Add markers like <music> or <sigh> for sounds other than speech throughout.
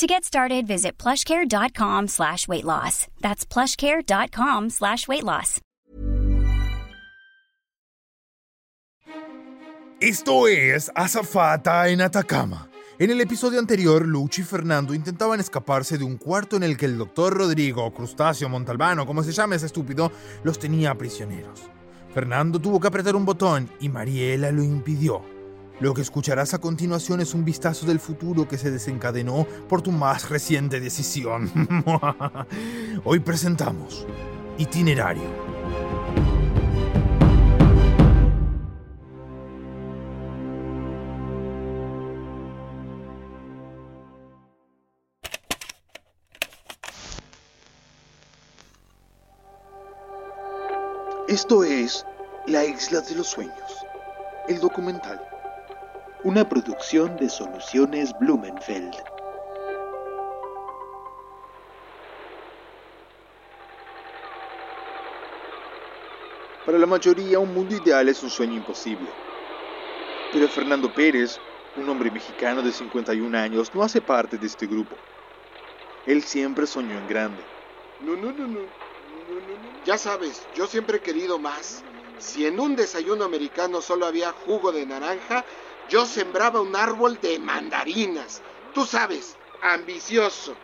To get started, visit plushcare.com slash weight loss. That's plushcare.com slash weight loss. Esto es Azafata en Atacama. En el episodio anterior, Luchi y Fernando intentaban escaparse de un cuarto en el que el doctor Rodrigo, Crustáceo Montalbano, como se llama ese estúpido, los tenía prisioneros. Fernando tuvo que apretar un botón y Mariela lo impidió. Lo que escucharás a continuación es un vistazo del futuro que se desencadenó por tu más reciente decisión. <laughs> Hoy presentamos Itinerario. Esto es La Isla de los Sueños, el documental, una producción de Soluciones Blumenfeld. Para la mayoría, un mundo ideal es un sueño imposible. Pero Fernando Pérez, un hombre mexicano de 51 años, no hace parte de este grupo. Él siempre soñó en grande. No, no, no, no. Ya sabes, yo siempre he querido más. Si en un desayuno americano solo había jugo de naranja, yo sembraba un árbol de mandarinas. Tú sabes, ambicioso.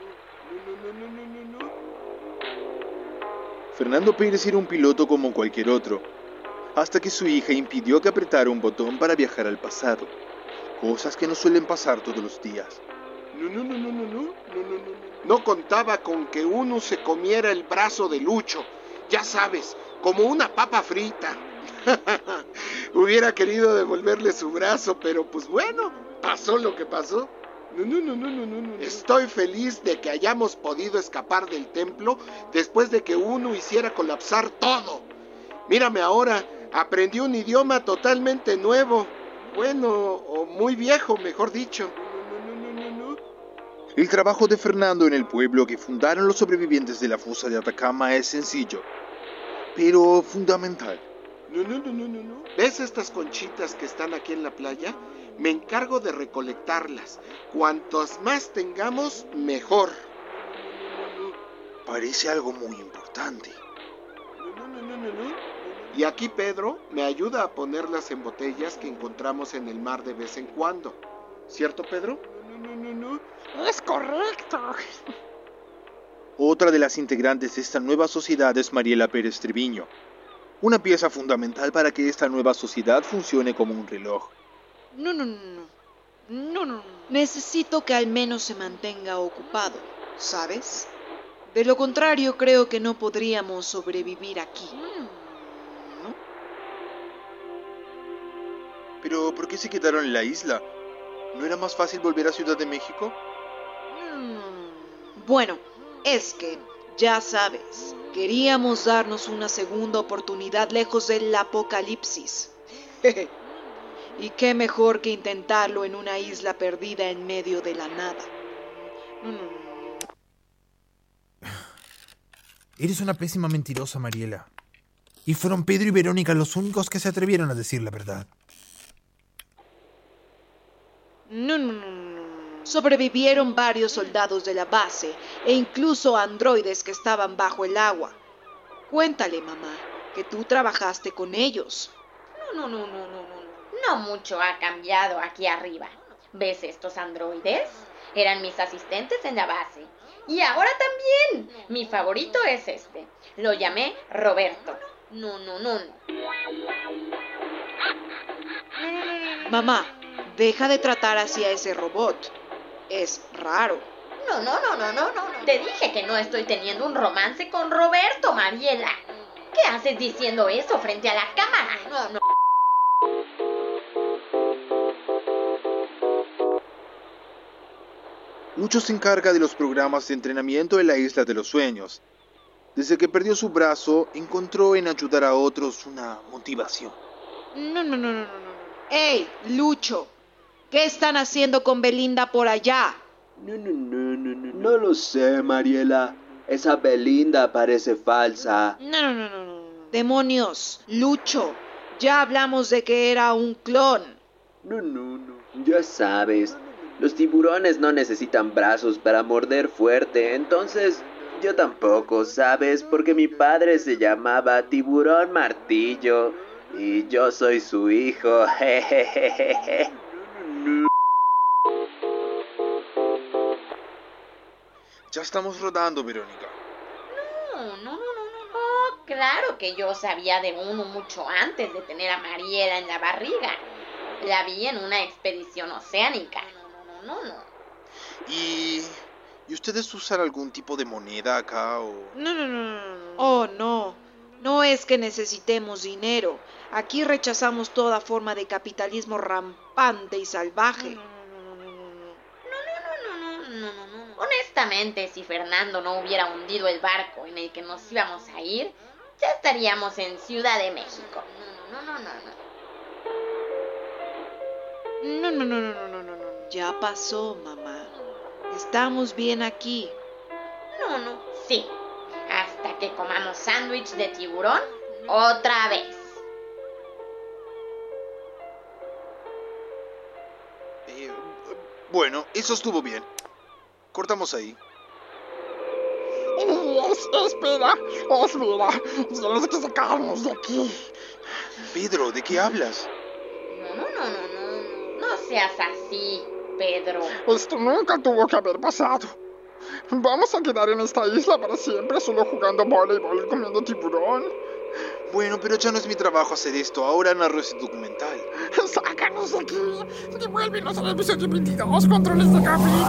Fernando Pérez era un piloto como cualquier otro, hasta que su hija impidió que apretara un botón para viajar al pasado. Cosas que no suelen pasar todos los días. No, no, no, no, no, no, no, no. contaba con que uno se comiera el brazo de Lucho, ya sabes, como una papa frita. <laughs> Hubiera querido devolverle su brazo, pero pues bueno, pasó lo que pasó. No, no, no, no, no, no, Estoy feliz de que hayamos podido escapar del templo después de que uno hiciera colapsar todo. Mírame ahora, aprendí un idioma totalmente nuevo. Bueno, o muy viejo, mejor dicho. El trabajo de Fernando en el pueblo que fundaron los sobrevivientes de la fosa de Atacama es sencillo, pero fundamental. No, no, no, no, no. ¿Ves estas conchitas que están aquí en la playa? Me encargo de recolectarlas. Cuantos más tengamos, mejor. Parece algo muy importante. No, no, no, no, no. Y aquí Pedro me ayuda a ponerlas en botellas que encontramos en el mar de vez en cuando. ¿Cierto, Pedro? No, no, no, no. Es correcto. Otra de las integrantes de esta nueva sociedad es Mariela Pérez Treviño, una pieza fundamental para que esta nueva sociedad funcione como un reloj. No, no, no, no. No, no. Necesito que al menos se mantenga ocupado, ¿sabes? De lo contrario, creo que no podríamos sobrevivir aquí. Pero, ¿por qué se quedaron en la isla? ¿No era más fácil volver a Ciudad de México? Mm, Bueno, es que, ya sabes, queríamos darnos una segunda oportunidad lejos del apocalipsis. <laughs> y qué mejor que intentarlo en una isla perdida en medio de la nada. <sighs> Eres una pésima mentirosa, Mariela. Y fueron Pedro y Verónica los únicos que se atrevieron a decir la verdad. No, no, no. Sobrevivieron varios soldados de la base e incluso androides que estaban bajo el agua. Cuéntale, mamá, que tú trabajaste con ellos. No, no, no, no, no, no. No mucho ha cambiado aquí arriba. ¿Ves estos androides? Eran mis asistentes en la base. Y ahora también. Mi favorito es este. Lo llamé Roberto. No, no, no, no. Mamá, deja de tratar así a ese robot. Es raro. No, no, no, no, no, no. Te dije que no estoy teniendo un romance con Roberto, Mariela. ¿Qué haces diciendo eso frente a la cámara? No, no. Lucho se encarga de los programas de entrenamiento en la Isla de los Sueños. Desde que perdió su brazo, encontró en ayudar a otros una motivación. No, no, no, no, no, no. ¡Ey, Lucho! ¿Qué están haciendo con Belinda por allá? No, no, no, no, no. No lo sé, Mariela. Esa Belinda parece falsa. No, no, no, no, no. Demonios, Lucho. Ya hablamos de que era un clon. No, no, no. Ya sabes, los tiburones no necesitan brazos para morder fuerte, entonces yo tampoco, ¿sabes? Porque mi padre se llamaba Tiburón Martillo y yo soy su hijo. <laughs> Jejejeje. Ya estamos rodando, Verónica. No, no, no, no, no. Oh, claro que yo sabía de uno mucho antes de tener a Mariela en la barriga. La vi en una expedición oceánica. No, no, no, no. ¿Y, ¿y ustedes usan algún tipo de moneda acá o...? No, no, no, no, no. Oh, no. No es que necesitemos dinero. Aquí rechazamos toda forma de capitalismo rampante y salvaje. No, no, no, no, no, no, no, no. Honestamente, si Fernando no hubiera hundido el barco en el que nos íbamos a ir, ya estaríamos en Ciudad de México. No, no, no, no, no. No, no, no, no, no, no, no, no. Ya pasó, mamá. Estamos bien aquí. No, no, sí. Hasta que comamos sándwich de tiburón otra vez. Eh, bueno, eso estuvo bien. Cortamos ahí. Es- espera, espera. Tenemos que sacarnos de aquí. Pedro, ¿de qué hablas? No, no, no, no, no. No seas así, Pedro. Esto nunca tuvo que haber pasado. Vamos a quedar en esta isla para siempre solo jugando voleibol y comiendo tiburón. Bueno, pero ya no es mi trabajo hacer esto. Ahora narro ese documental. Sácanos de aquí. Devuélvenos al episodio 22, controles de cabina.